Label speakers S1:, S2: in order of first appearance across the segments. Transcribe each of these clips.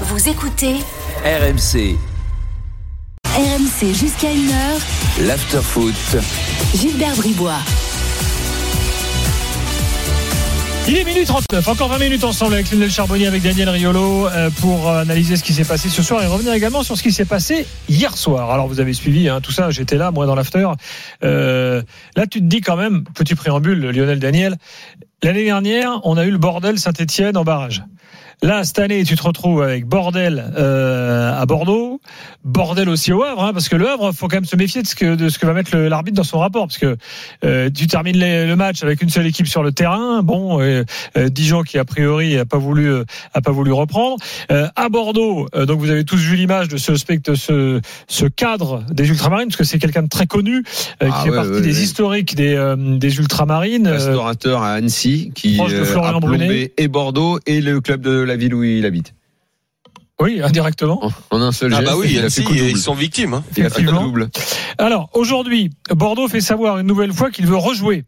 S1: Vous écoutez
S2: RMC,
S1: RMC jusqu'à 1h.
S2: l'afterfoot.
S1: Gilbert Bribois.
S3: Il est minuit 39, encore 20 minutes ensemble avec Lionel Charbonnier, avec Daniel Riolo euh, pour euh, analyser ce qui s'est passé ce soir et revenir également sur ce qui s'est passé hier soir. Alors vous avez suivi hein, tout ça, j'étais là, moi dans l'after. Euh, là tu te dis quand même, petit préambule, Lionel Daniel, l'année dernière on a eu le bordel Saint-Etienne en barrage. Là, cette année, tu te retrouves avec bordel euh, à Bordeaux, bordel aussi au Havre, hein, parce que le Havre, faut quand même se méfier de ce que, de ce que va mettre l'arbitre dans son rapport, parce que euh, tu termines les- le match avec une seule équipe sur le terrain. Bon, euh, Dijon qui a priori a pas voulu, a pas voulu reprendre. À Bordeaux, donc vous avez tous vu l'image de ce spectre, ce, ce cadre des ultramarines, parce que c'est quelqu'un de très connu, euh,
S4: Ah
S3: qui fait
S4: ouais,
S3: partie
S4: ouais,
S3: des
S4: ouais.
S3: historiques des, des ultramarines.
S4: restaurateur à Annecy qui a plombé et Bordeaux et le club de la ville où il habite.
S3: oui, indirectement.
S4: En, un seul
S5: Ah
S4: geste,
S5: bah oui,
S4: il a
S5: Annecy,
S4: fait
S5: ils sont victimes. hein.
S4: Il a fait coup
S3: Effectivement.
S4: double.
S3: Alors aujourd'hui, Bordeaux fait savoir une nouvelle fois qu'il veut rejouer.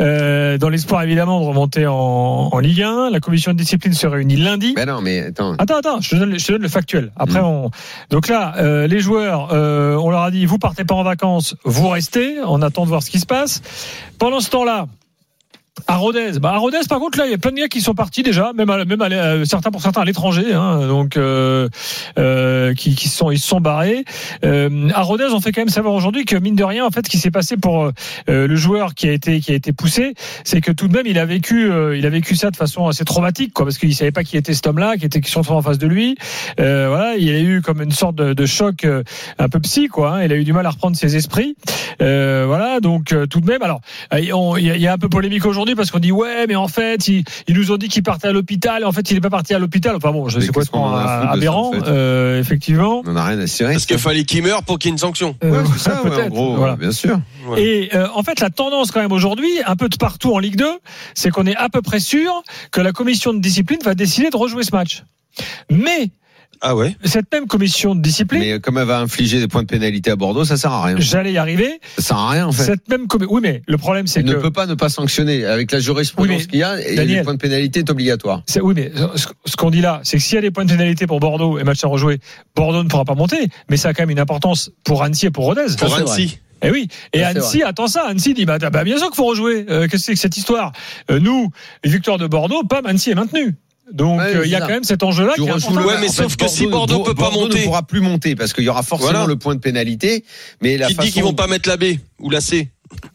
S3: Euh, dans l'espoir évidemment de remonter en, en Ligue 1, la commission de discipline se réunit lundi.
S4: Mais non, mais attends.
S3: Attends, attends, je te donne, je te donne le factuel. Après,
S4: Mm.
S3: on. Donc là, euh, les joueurs, euh, on leur a dit, vous partez pas en vacances, vous restez. On attend de voir ce qui se passe. Pendant ce temps-là. À Rodez, bah à par contre là il y a plein de gars qui sont partis déjà, même à, même à, euh, certains pour certains à l'étranger, hein, donc euh, euh, qui, qui sont ils se sont barrés. Euh, à Rodez on fait quand même savoir aujourd'hui que mine de rien en fait ce qui s'est passé pour euh, le joueur qui a été qui a été poussé, c'est que tout de même il a vécu euh, il a vécu ça de façon assez traumatique quoi, parce qu'il savait pas qui était cet homme-là, qui était qui sont en face de lui. Voilà, il a eu comme une sorte de, de choc un peu psy quoi. hein. il a eu du mal à reprendre ses esprits. Voilà, donc tout de même, alors il y, y a un peu polémique aujourd'hui parce qu'on dit ouais, mais en fait ils, ils nous ont dit qu'il partait à l'hôpital. Et en fait, il n'est pas parti à l'hôpital. Enfin bon,
S4: qu'on
S3: complètement
S4: en a à foutre de ça,
S3: aberrant,
S4: en fait
S3: euh, effectivement.
S4: On n'a rien à cirer.
S5: Parce qu'il fallait qu'il meure pour qu'il y ait une sanction.
S3: Euh,
S4: Ouais, c'est ça, ouais, en gros,
S3: voilà.
S4: bien sûr.
S5: Ouais.
S3: Et euh, en fait, la tendance quand même aujourd'hui, un peu de partout en Ligue 2, c'est qu'on est à peu près sûr que la commission de discipline va décider de rejouer ce match. Mais
S5: Ah ouais
S3: cette même commission de discipline,
S4: Mais comme elle va infliger des points de pénalité à Bordeaux, ça sert à rien.
S3: j'allais y arriver.
S4: Ça sert à rien en fait.
S3: Cette même commission, oui, mais le problème c'est que
S4: ne peut pas ne pas sanctionner. Avec la jurisprudence
S3: Oui,
S4: qu'il y a, et
S3: Daniel-
S4: le point de pénalité est obligatoire.
S3: C'est- oui, mais ce qu'on dit là, c'est que s'il y a des points de pénalité pour Bordeaux et match à rejouer, Bordeaux ne pourra pas monter, mais ça a quand même une importance pour Annecy et pour Rodez.
S5: Pour Annecy.
S3: Eh oui, et Annecy attend ça. Annecy dit bah, bah, bien sûr qu'il faut rejouer. Euh, Qu'est-ce que c'est que cette histoire? Euh, Nous, les victoires de Bordeaux, pas Annecy est maintenu. Donc
S4: Ouais,
S3: euh, il y a
S4: ça.
S3: quand même cet enjeu-là qui est important.
S5: Ouais, mais
S4: en
S5: sauf que si
S4: ne-
S5: Bordeaux peut pas monter-
S4: ne pourra plus monter parce qu'il y aura forcément
S5: Voilà.
S4: le point de pénalité. Mais la
S5: Qui
S4: façon
S5: dit qu'ils vont pas mettre la B ou la C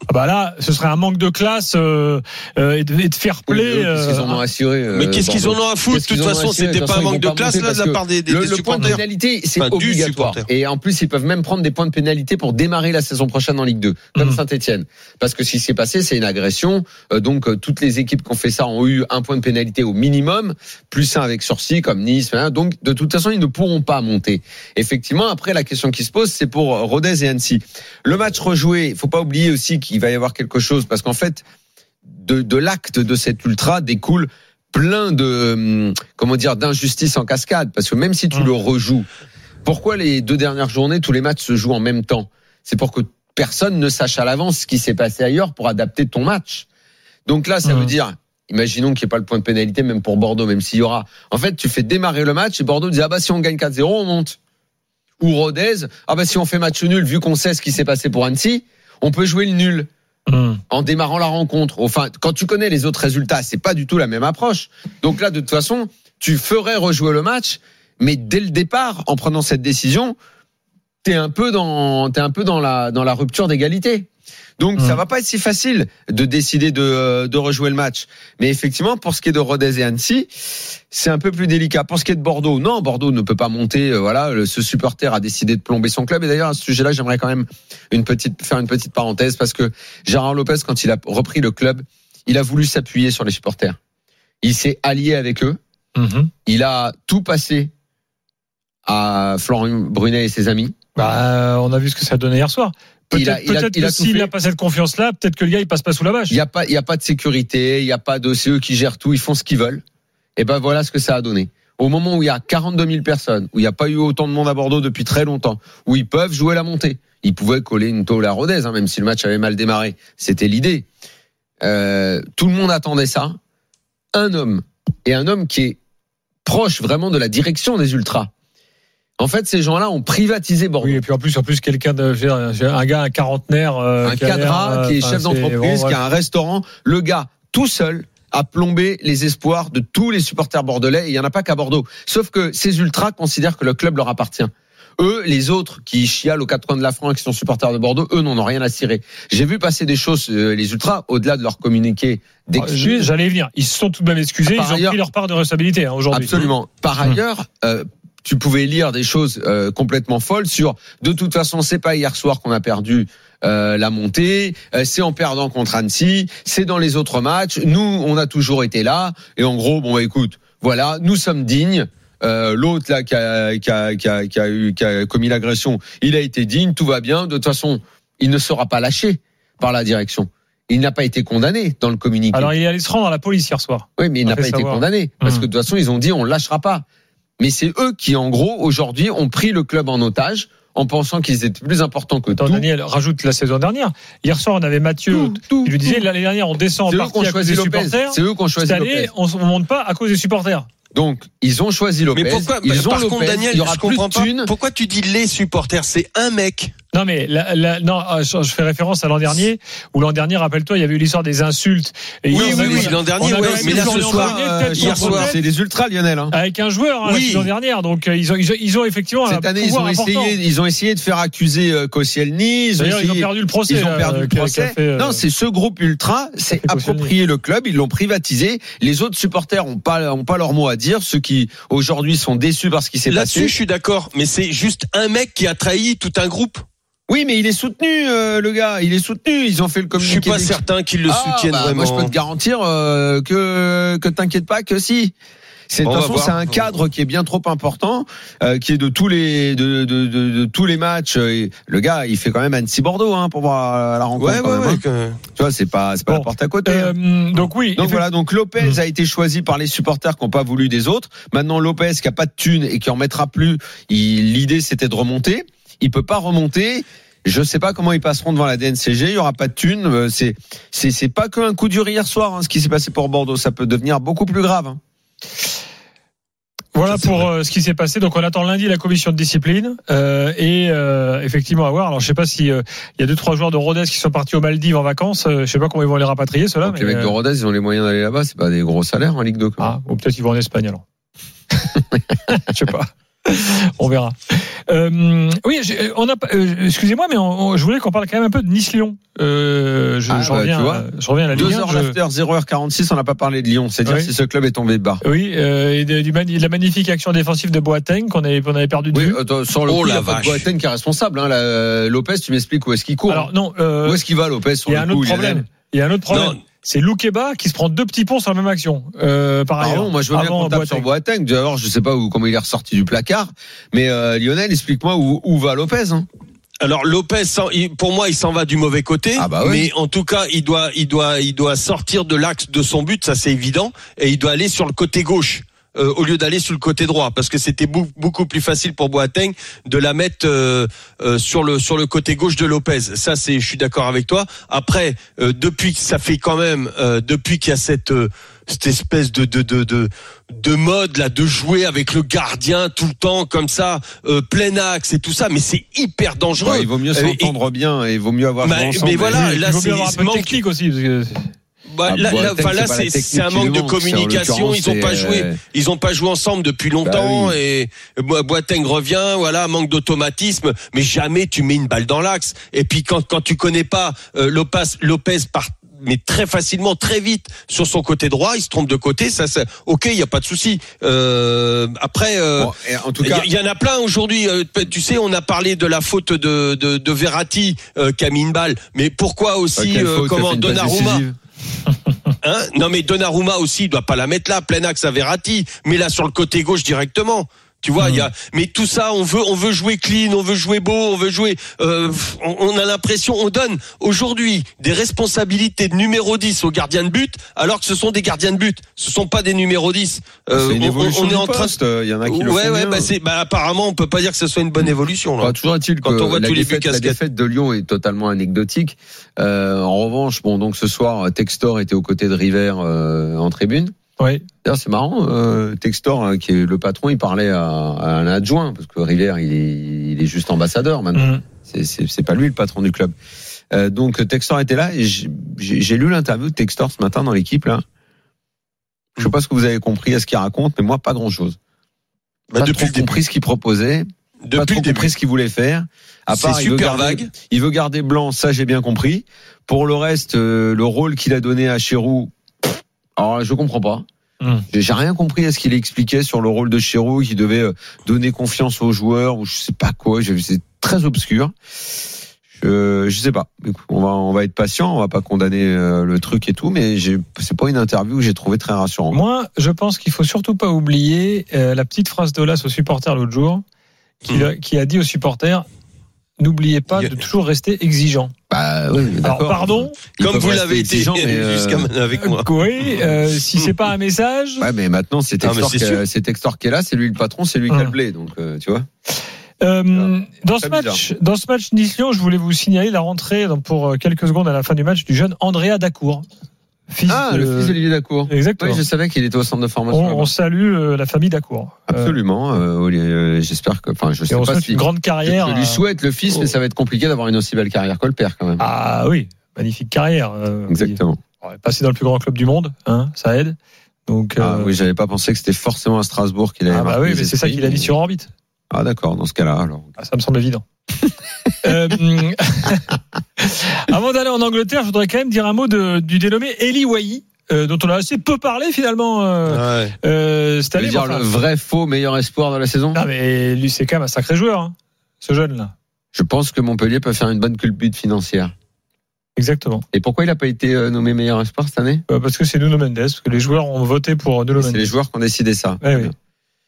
S3: Ah bah là, ce serait un manque de classe euh, euh, et, de, et de fair play.
S4: qu'est-ce qu'ils en ont
S3: euh,
S4: assuré euh,
S5: Mais qu'est-ce qu'ils en ont à foutre De toute façon, c'était pas un manque de classe là de la part des, des,
S4: le,
S5: des
S4: le point de pénalité, c'est
S5: Enfin, du
S4: obligatoire. Et en plus, ils peuvent même prendre des points de pénalité pour démarrer la saison prochaine en Ligue 2, comme
S3: Mhm.
S4: Saint-Etienne. Parce que ce qui s'est passé, c'est une agression. Donc, toutes les équipes qui ont fait ça ont eu un point de pénalité au minimum, plus un avec sursis, comme Nice. hein. Donc, de toute façon, ils ne pourront pas monter. Effectivement, après, la question qui se pose, c'est pour Rodez et Annecy. Le match rejoué, il faut pas oublier aussi qu'il va y avoir quelque chose, parce qu'en fait, de, de l'acte de cet ultra découle plein de hum, comment dire d'injustices en cascade parce que même si tu
S3: Mmh.
S4: le rejoues pourquoi les deux dernières journées tous les matchs se jouent en même temps? C'est pour que personne ne sache à l'avance ce qui s'est passé ailleurs pour adapter ton match donc là ça
S3: Mmh.
S4: veut dire imaginons qu'il n'y ait pas le point de pénalité même pour Bordeaux même s'il y aura en fait tu fais démarrer le match et Bordeaux dit ah bah si on gagne 4-0 on monte ou Rodez ah bah si on fait match nul vu qu'on sait ce qui s'est passé pour Annecy on peut jouer le nul
S3: hum.
S4: en démarrant la rencontre. Enfin, quand tu connais les autres résultats, c'est pas du tout la même approche. Donc là, de toute façon, tu ferais rejouer le match, mais dès le départ, en prenant cette décision, t'es un peu dans, t'es un peu dans la, dans la rupture d'égalité. Donc
S3: Mm.
S4: ça va pas être si facile de décider de, de rejouer le match. Mais effectivement, pour ce qui est de Rodez et Annecy, c'est un peu plus délicat. Pour ce qui est de Bordeaux, non, Bordeaux ne peut pas monter. euh, Voilà, ce supporter a décidé de plomber son club. Et d'ailleurs, à ce sujet-là, j'aimerais quand même une petite, faire une petite parenthèse parce que Gérard Lopez, quand il a repris le club, il a voulu s'appuyer sur les supporters. Il s'est allié avec eux.
S3: Mhm.
S4: Il a tout passé à Florent Brunet et ses amis.
S3: Bah, on a vu ce que ça donnait hier soir. Peut-être que s'il n'a pas cette confiance-là, peut-être que le gars il passe pas sous la bâche.
S4: Il n'y a pas, il y a pas de sécurité, il n'y a pas de, c'est eux qui gèrent tout, ils font ce qu'ils veulent. Et ben voilà ce que ça a donné. Au moment où il y a 42 000 personnes, où il n'y a pas eu autant de monde à Bordeaux depuis très longtemps, où ils peuvent jouer la montée, ils pouvaient coller une tôle à Rodez, hein, même si le match avait mal démarré. C'était l'idée. Euh, tout le monde attendait ça. Un homme et un homme qui est proche vraiment de la direction des ultras. En fait, ces gens-là ont privatisé Bordeaux.
S3: Oui, et puis en plus, en plus quelqu'un de, un gars, un quarantenaire, euh,
S4: un
S3: qui
S4: cadra
S3: euh,
S4: qui est chef d'entreprise,
S3: bon,
S4: qui a un restaurant. Le gars, tout seul, a plombé les espoirs de tous les supporters bordelais. Et il n'y en a pas qu'à Bordeaux. Sauf que ces ultras considèrent que le club leur appartient. Eux, les autres qui chialent aux quatre coins de la France et qui sont supporters de Bordeaux, eux n'en ont rien à cirer. J'ai vu passer des choses, euh, les ultras, au-delà de leur communiqué
S3: Ah,
S4: d'excuses.
S3: J'allais y venir. Ils se sont tout de même excusés.
S4: Par
S3: Ils ont
S4: ailleurs-
S3: pris leur part de responsabilité hein, aujourd'hui.
S4: Absolument. Par
S3: Hum.
S4: ailleurs, euh, tu pouvais lire des choses euh, complètement folles sur de toute façon c'est pas hier soir qu'on a perdu euh, la montée, euh, c'est en perdant contre Annecy, c'est dans les autres matchs. Nous, on a toujours été là et en gros, bon bah, écoute, voilà, nous sommes dignes. L'autre là qui a, qui, a, qui, a, qui a eu qui a commis l'agression, il a été digne, tout va bien. De toute façon, il ne sera pas lâché par la direction. Il n'a pas été condamné dans le communiqué.
S3: Alors, il est allé se rendre à la police hier soir.
S4: Oui, mais il n'a pas été condamné. Parce que de toute façon, ils ont dit on ne lâchera pas. Mais c'est eux qui, en gros, aujourd'hui, ont pris le club en otage en pensant qu'ils étaient plus importants que
S3: Attends,
S4: tout.
S3: Daniel, rajoute la saison dernière. Hier soir, on avait Mathieu.
S4: Tout, tout,
S3: Il lui disait l'année dernière, on descend en
S4: C'est eux
S3: partie
S4: qui
S3: à cause des
S4: Lopez.
S3: supporters.
S4: C'est eux qui ont choisi
S3: Cette année,
S4: Lopez.
S3: on ne monte pas à cause des supporters.
S4: Donc, ils ont choisi Lopez.
S5: Mais pourquoi
S4: ils ont
S5: Par
S4: Lopez.
S5: contre, Daniel,
S4: il y aura
S5: je
S4: plus
S5: comprends
S4: de
S5: pas. Pourquoi tu dis les supporters? C'est un mec.
S3: Non mais la, la- non, euh, je fais référence à l'an dernier où l'an dernier, rappelle-toi, il y avait eu l'histoire des insultes. Et
S5: Oui, oui, oui, l'an dernier, ouais, mais là, ce soir,
S4: euh,
S5: hier soir,
S4: c'est des ultras, Lionel. hein.
S3: avec un joueur hein,
S5: Oui.
S3: saison dernière. Donc euh, ils ont, ils ont, ils ont effectivement
S4: Cette
S3: un
S4: année, ils ont
S3: important.
S4: essayé, ils ont essayé de faire accuser euh, Koscielny. Ils ont
S3: ils perdu le procès.
S4: Ils ont perdu le procès.
S3: fait, euh,
S4: Non, c'est ce groupe ultra, c'est approprié le club, ils l'ont privatisé. Les autres supporters ont pas, ont pas leur mot à dire. Ceux qui aujourd'hui sont déçus par ce qui s'est
S5: Là-dessus,
S4: passé.
S5: je suis d'accord. Mais c'est juste un mec qui a trahi tout un groupe.
S4: Oui, mais il est soutenu, euh, le gars. Il est soutenu. Ils ont fait le
S5: Je
S4: communiqué.
S5: suis pas certain qu'ils le
S4: Ah,
S5: soutiennent
S4: bah,
S5: vraiment.
S4: Moi, je peux te garantir euh, que que t'inquiète pas que si. C'est de toute façon, c'est un cadre qui est bien trop important, euh, qui est de tous les de, de, de, de tous les matchs. Et le gars, il fait quand même Annecy Bordeaux hein, pour voir la rencontre.
S5: Ouais, ouais,
S4: même,
S5: ouais.
S4: hein.
S5: que-
S4: Tu vois, c'est pas c'est pas
S3: Bon.
S4: la porte à côté. hein.
S3: euh, donc oui.
S4: Donc voilà, donc Lopez
S3: Mm.
S4: a été choisi par les supporters qui n'ont pas voulu des autres. Maintenant Lopez qui a pas de thune et qui en mettra plus, l'idée c'était de remonter. Il peut pas remonter. Je sais pas comment ils passeront devant la DNCG. Il y aura pas de thune. Euh, C'est c'est c'est pas qu'un coup dur hier soir hein, ce qui s'est passé pour Bordeaux. Ça peut devenir beaucoup plus grave. hein.
S3: Voilà pour euh, ce qui s'est passé. Donc on attend lundi la commission de discipline euh, et euh, effectivement à voir. Alors je sais pas si euh, il y a deux trois joueurs de Rodez qui sont partis aux Maldives en vacances. Euh, je sais pas comment ils vont les rapatrier ceux-là.
S4: Les mecs de Rodez, ils ont les moyens d'aller là-bas. C'est pas des gros salaires en Ligue 2. quoi.
S3: ah, ou peut-être ils vont en Espagne alors. je sais pas. On verra. Euh, oui, j'ai- on a. euh, Excusez-moi, mais on- on- je voulais qu'on parle quand même un peu de Nice-Lyon. Euh, je,
S4: Ah,
S3: je
S4: bah,
S3: reviens, euh, je reviens à la Ligue
S4: 2
S3: 1,
S4: heures
S3: je-
S4: l'after, 0h46, on n'a pas parlé de Lyon. C'est dire
S3: Oui.
S4: si ce club est tombé de bas.
S3: Oui, euh, et de, du mani- de la magnifique action défensive de Boateng qu'on avait, perdu de
S4: Oui,
S3: vue.
S4: sur le
S5: Oh
S4: coup,
S5: la vache.
S4: Boateng qui est responsable. Hein, euh, Lopez, tu m'expliques où est-ce qu'il court
S3: Alors non, euh,
S4: Où est-ce qu'il va, Lopez, sur
S3: il y a
S4: le
S3: un
S4: coup,
S3: autre problème. Il y a un autre problème.
S5: Non,
S3: C'est Loukeba qui se prend deux petits ponts sur la même action. Euh, par ailleurs.
S4: Pardon, moi je veux bien qu'on tape sur Boateng. D'abord, je sais pas où, comment il est ressorti du placard, mais euh, Lionel, explique-moi où, où va Lopez. Hein.
S5: Alors Lopez, pour moi, il s'en va du mauvais côté.
S4: Ah bah oui.
S5: Mais en tout cas, il doit, il doit, il doit sortir de l'axe de son but, ça c'est évident, et il doit aller sur le côté gauche. Euh, au lieu d'aller sur le côté droit, parce que c'était beaucoup plus facile pour Boateng de la mettre euh, euh, sur le sur le côté gauche de Lopez. Ça, c'est, je suis d'accord avec toi. Après, euh, depuis que ça fait quand même, euh, depuis qu'il y a cette euh, cette espèce de de de de de mode là de jouer avec le gardien tout le temps comme ça euh, plein axe et tout ça mais c'est hyper dangereux
S4: Ouais, il vaut mieux
S5: Euh,
S4: s'entendre bien et il vaut mieux avoir
S5: Bah,
S4: ensemble.
S5: mais voilà, là,
S3: il vaut mieux
S5: c'est-
S3: avoir un
S5: ce
S3: peu de
S5: manque-
S3: technique aussi. Parce que...
S5: Bah,
S4: Ah,
S5: là,
S4: c'est
S5: c'est c'est un manque de
S4: c'est,
S5: communication. Ils ont pas
S4: c'est,
S5: joué,
S4: euh,
S5: ils ont pas joué ensemble depuis longtemps
S4: Bah oui.
S5: et Bo- Boateng revient, voilà, manque d'automatisme. Mais jamais tu mets une balle dans l'axe. Et puis quand quand tu connais pas euh, Lopez, Lopez part mais très facilement, très vite sur son côté droit, il se trompe de côté, ça, ça ok, il y a pas de souci. Euh, après, euh,
S4: Bon, et en tout
S5: il
S4: cas,
S5: y, il y en a plein aujourd'hui. euh, Tu sais, on a parlé de la faute de, de, de Verratti euh, qui a mis une balle. Mais pourquoi aussi,
S4: quelle
S5: euh,
S4: faute, il a
S5: comment Donnarumma. Hein? Non mais Donnarumma aussi, il doit pas la mettre là, plein axe à Verratti, mais là sur le côté gauche directement. Tu vois, il y a, mais tout ça, on veut, on veut jouer clean, on veut jouer beau, on veut jouer. euh, on, on a l'impression, on donne aujourd'hui des responsabilités de numéro 10 aux gardiens de but, alors que ce sont des gardiens de but. Ce sont pas des numéros 10. Euh,
S4: c'est une
S5: on- on,
S4: évolution
S5: on est en train.
S4: poste. Il y en a qui le
S5: ouais,
S4: font
S5: ouais,
S4: bien.
S5: bah c'est, bah apparemment, on peut pas dire que ce soit une bonne évolution là.
S4: Bah, toujours est-il
S5: Quand
S4: que
S5: on voit
S4: la,
S5: tous les buts
S4: défaite, la défaite de Lyon est totalement anecdotique. Euh, en revanche, bon, donc ce soir, Textor était aux côtés de River euh, en tribune.
S3: Oui.
S4: D'ailleurs, c'est marrant, euh, Textor, hein, qui est le patron, il parlait à, à un adjoint, parce que River, il est, il est juste ambassadeur maintenant.
S3: Mm.
S4: C'est- C'est c'est pas lui le patron du club. Euh, donc Textor était là et j'ai j'ai lu l'interview de Textor ce matin dans l'équipe là. Je sais pas ce que vous avez compris à ce qu'il raconte, mais moi pas grand chose.
S5: Bah,
S4: pas
S5: depuis
S4: trop compris ce qu'il proposait, pas
S5: Depuis
S4: trop
S5: le début.
S4: compris ce qu'il voulait faire. À
S5: C'est
S4: part, il veut
S5: super
S4: garder-
S5: vague.
S4: Il veut garder blanc, ça j'ai bien compris. Pour le reste, euh, le rôle qu'il a donné à Chirou, pff, alors je comprends pas.
S3: Mm.
S4: J'ai rien compris à ce qu'il expliquait sur le rôle de Chirou, qui devait euh, donner confiance aux joueurs ou je sais pas quoi. C'est très obscur. Je, je sais pas. On va, on va être patient, on va pas condamner euh, le truc et tout, mais c'est pas une interview que j'ai trouvé très rassurante.
S3: Moi, je pense qu'il faut surtout pas oublier euh, la petite phrase d'Olas aux supporters l'autre jour, qui,
S5: Hmm.
S3: a- qui a dit aux supporters n'oubliez pas de toujours rester exigeant.
S4: Bah oui,
S3: Alors, pardon,
S4: Ils
S5: Comme vous l'avez été
S4: euh,
S5: jusqu'à maintenant avec moi.
S3: oui, euh, si c'est pas un message.
S4: Ouais, mais maintenant c'est
S5: Ah,
S4: Textor,
S5: c'est
S4: Textor qui est là, c'est lui le patron, c'est lui qui a le blé, donc euh, tu vois.
S3: Euh, dans ce
S4: Très
S3: match, dans ce match Nice-Lyon, je voulais vous signaler la rentrée pour euh, quelques secondes à la fin du match du jeune Andrea Dacour, fils
S4: Ah,
S3: de-
S4: le fils d'Olivier Dacour.
S3: Exactement.
S4: Oui, je savais qu'il était au centre de
S3: on,
S4: formation.
S3: on salue euh, la famille Dacour. Euh,
S4: Absolument. euh, J'espère que, enfin, je sais
S3: on
S4: pas si
S3: une grande carrière.
S4: je lui souhaite le fils,
S3: Oh.
S4: mais ça va être compliqué d'avoir une aussi belle carrière que le père quand même.
S3: Ah oui, magnifique carrière.
S4: Exactement.
S3: Passer dans le plus grand club du monde, hein, ça aide. Donc,
S4: Ah oui, j'avais pas pensé que c'était forcément à Strasbourg qu'il avait
S3: ah bah oui, mais c'est ça qu'il a
S4: mais-
S3: sur orbite.
S4: Ah d'accord, dans ce cas-là, alors.
S3: Ah, ça me semble évident. Euh, avant d'aller en Angleterre, je voudrais quand même dire un mot de, du dénommé Eli Wahi, euh, dont on a assez peu parlé finalement euh,
S5: Ouais.
S3: euh, cette année.
S4: dire
S3: enfin-
S4: le vrai faux meilleur espoir de la saison?
S3: Ah mais lui c'est quand même un sacré joueur, hein, ce jeune là.
S4: Je pense que Montpellier peut faire une bonne culbute financière.
S3: Exactement.
S4: Et pourquoi il n'a pas été euh, nommé meilleur espoir cette année?
S3: Euh, parce que c'est Nuno Mendes, parce que les joueurs ont voté pour Nuno
S4: C'est
S3: Mendes.
S4: les joueurs qui ont décidé ça.
S3: Ouais, oui.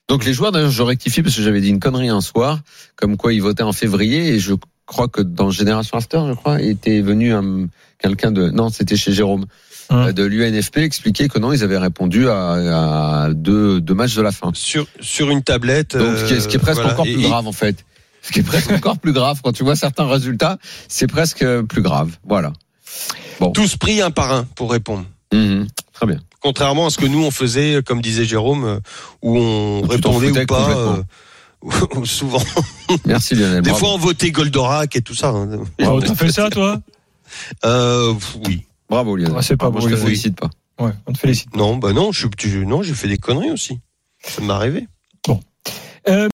S4: Donc les joueurs, d'ailleurs, je rectifie parce que j'avais dit une connerie un soir, comme quoi ils votaient en février, et je crois que dans Génération After, je crois, était venu un- quelqu'un de, non, c'était chez Jérôme,
S3: Hum.
S4: euh, de l'UNFP, expliquer que non, ils avaient répondu à, à deux, deux matchs de la fin.
S5: Sur sur une tablette.
S4: Donc ce qui est, ce qui est
S5: euh,
S4: presque
S5: voilà.
S4: encore
S5: Et-
S4: plus grave en fait. Ce qui est presque encore plus grave quand tu vois certains résultats, c'est presque plus grave. Voilà.
S5: Tous pris un par un pour répondre.
S4: Mhm. Très bien.
S5: Contrairement à ce que nous on faisait, comme disait Jérôme, euh, où on
S4: tu
S5: répondait ou pas. souvent.
S4: Merci Lionel.
S5: Des
S4: bravo.
S5: fois on votait Goldorak et tout ça. hein.
S3: Oh, T'as fait ça toi?
S5: Euh, oui.
S4: Bravo Lionel.
S3: Ah, c'est pas
S4: Bravo,
S3: beau,
S4: je te félicite pas.
S3: Ouais, on te félicite.
S5: Non, bah non, je, tu- non, j'ai fait des conneries aussi. Ça m'est arrivé.
S3: Euh,